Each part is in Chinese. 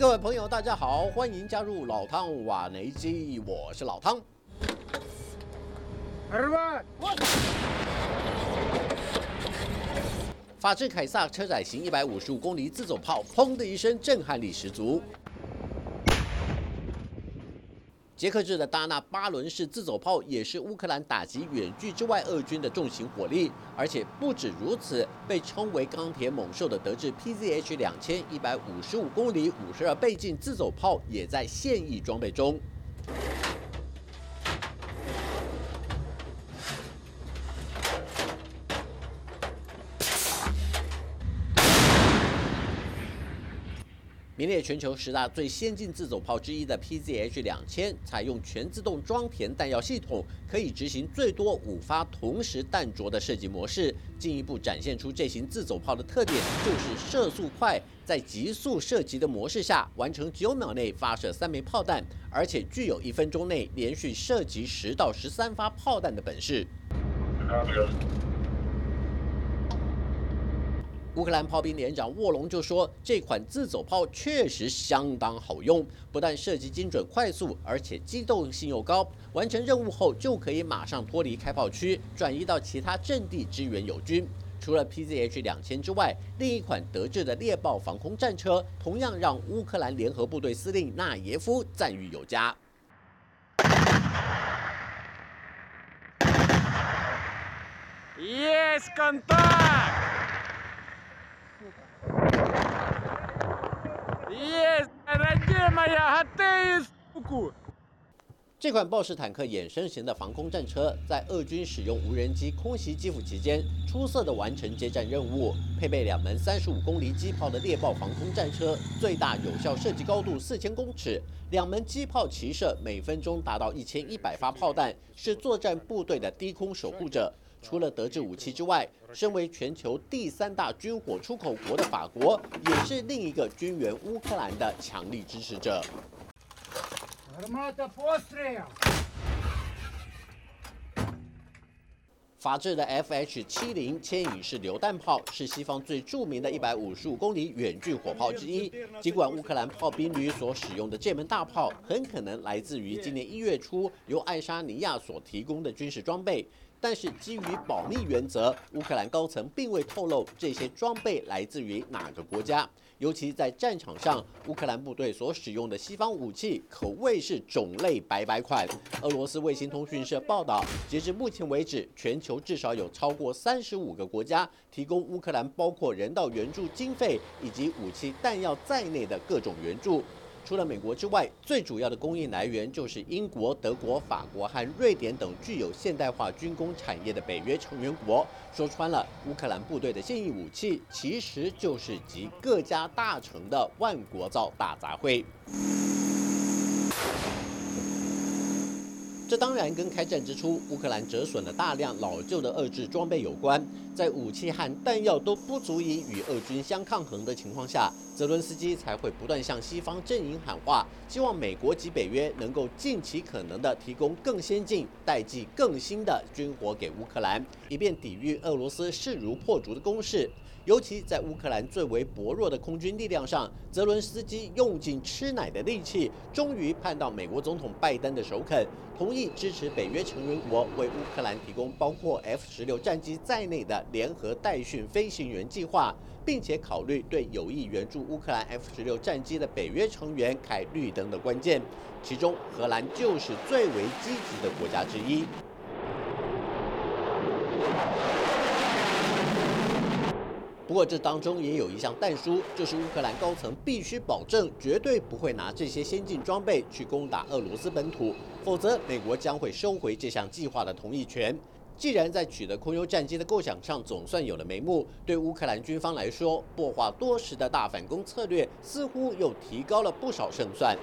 各位朋友，大家好，欢迎加入老汤瓦雷基，我是老汤。法制凯撒车载型一百五十五公里自走炮，砰的一声，震撼力十足。捷克制的达纳巴伦式自走炮也是乌克兰打击远距之外俄军的重型火力，而且不止如此，被称为钢铁猛兽的德制 PZH 两千一百五十五公里五十二倍镜自走炮也在现役装备中。名列全球十大最先进自走炮之一的 PZH 两千，采用全自动装填弹药系统，可以执行最多五发同时弹着的射击模式，进一步展现出这型自走炮的特点，就是射速快，在急速射击的模式下，完成九秒内发射三枚炮弹，而且具有一分钟内连续射击十到十三发炮弹的本事。乌克兰炮兵连长沃隆就说：“这款自走炮确实相当好用，不但射击精准快速，而且机动性又高。完成任务后就可以马上脱离开炮区，转移到其他阵地支援友军。除了 PZH 两千之外，另一款德制的猎豹防空战车同样让乌克兰联合部队司令纳耶夫赞誉有加。” Yes, contact. Yes, ради моя, ты суку. 这款豹式坦克衍生型的防空战车，在俄军使用无人机空袭基辅期间，出色的完成接战任务。配备两门三十五公里机炮的猎豹防空战车，最大有效射击高度四千公尺，两门机炮齐射，每分钟达到一千一百发炮弹，是作战部队的低空守护者。 除了德制武器之外，身为全球第三大军火出口国的法国，也是另一个军援乌克兰的强力支持者。法制的 FH 七零牵引式榴弹炮是西方最著名的一百五十五公里远距火炮之一。尽管乌克兰炮兵旅所使用的这门大炮很可能来自于今年一月初由爱沙尼亚所提供的军事装备。但是基于保密原则，乌克兰高层并未透露这些装备来自于哪个国家。尤其在战场上，乌克兰部队所使用的西方武器可谓是种类百百款。俄罗斯卫星通讯社报道，截至目前为止，全球至少有超过三十五个国家提供乌克兰包括人道援助经费以及武器弹药在内的各种援助。除了美国之外，最主要的供应来源就是英国、德国、法国和瑞典等具有现代化军工产业的北约成员国。说穿了，乌克兰部队的现役武器其实就是集各家大成的万国造大杂烩。这当然跟开战之初乌克兰折损了大量老旧的遏制装备有关。在武器和弹药都不足以与俄军相抗衡的情况下，泽伦斯基才会不断向西方阵营喊话，希望美国及北约能够尽其可能的提供更先进、代际更新的军火给乌克兰，以便抵御俄罗斯势如破竹的攻势。尤其在乌克兰最为薄弱的空军力量上，泽伦斯基用尽吃奶的力气，终于盼到美国总统拜登的首肯，同意支持北约成员国为乌克兰提供包括 F 十六战机在内的联合代训飞行员计划，并且考虑对有意援助乌克兰 F 十六战机的北约成员开绿灯的关键，其中荷兰就是最为积极的国家之一。不过，这当中也有一项弹书，就是乌克兰高层必须保证绝对不会拿这些先进装备去攻打俄罗斯本土，否则美国将会收回这项计划的同意权。既然在取得空优战机的构想上总算有了眉目，对乌克兰军方来说，破化多时的大反攻策略似乎又提高了不少胜算。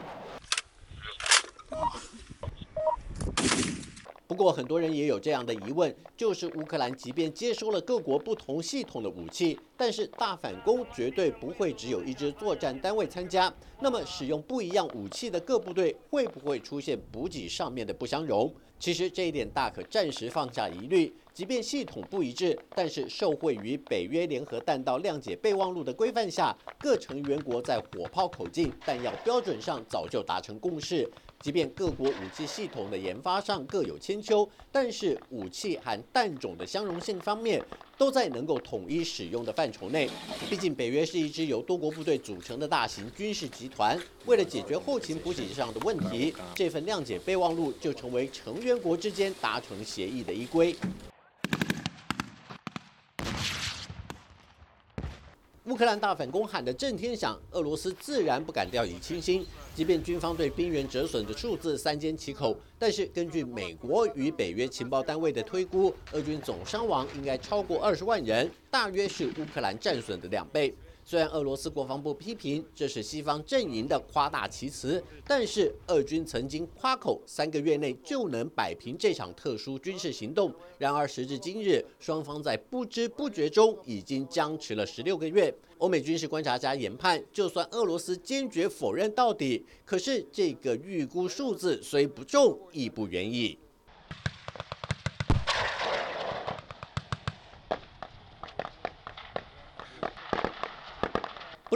不过，很多人也有这样的疑问，就是乌克兰即便接收了各国不同系统的武器，但是大反攻绝对不会只有一支作战单位参加。那么，使用不一样武器的各部队会不会出现补给上面的不相容？其实这一点大可暂时放下疑虑，即便系统不一致，但是受惠于北约联合弹道谅解备忘录的规范下，各成员国在火炮口径、弹药标准上早就达成共识。即便各国武器系统的研发上各有千秋，但是武器和弹种的相容性方面，都在能够统一使用的范畴内。毕竟北约是一支由多国部队组成的大型军事集团，为了解决后勤补给上的问题，这份谅解备忘录就成为成员国之间达成协议的依规。乌克兰大反攻喊得震天响，俄罗斯自然不敢掉以轻心。即便军方对兵员折损的数字三缄其口，但是根据美国与北约情报单位的推估，俄军总伤亡应该超过二十万人，大约是乌克兰战损的两倍。虽然俄罗斯国防部批评这是西方阵营的夸大其词，但是俄军曾经夸口三个月内就能摆平这场特殊军事行动。然而时至今日，双方在不知不觉中已经僵持了十六个月。欧美军事观察家研判，就算俄罗斯坚决否认到底，可是这个预估数字虽不重，亦不远矣。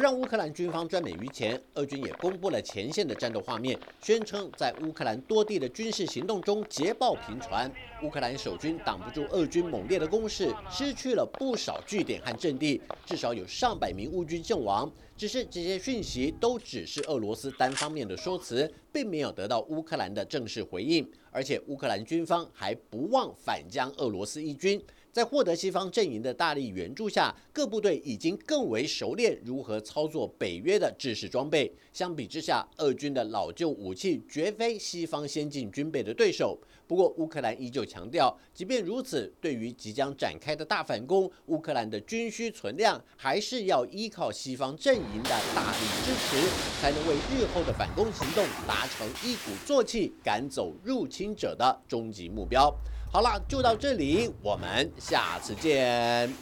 让乌克兰军方赚美于钱，俄军也公布了前线的战斗画面，宣称在乌克兰多地的军事行动中捷报频传，乌克兰守军挡不住俄军猛烈的攻势，失去了不少据点和阵地，至少有上百名乌军阵亡。只是这些讯息都只是俄罗斯单方面的说辞，并没有得到乌克兰的正式回应，而且乌克兰军方还不忘反将俄罗斯一军。在获得西方阵营的大力援助下，各部队已经更为熟练如何操作北约的制式装备。相比之下，俄军的老旧武器绝非西方先进军备的对手。不过，乌克兰依旧强调，即便如此，对于即将展开的大反攻，乌克兰的军需存量还是要依靠西方阵营的大力支持，才能为日后的反攻行动达成一鼓作气赶走入侵者的终极目标。好了，就到这里，我们下次见。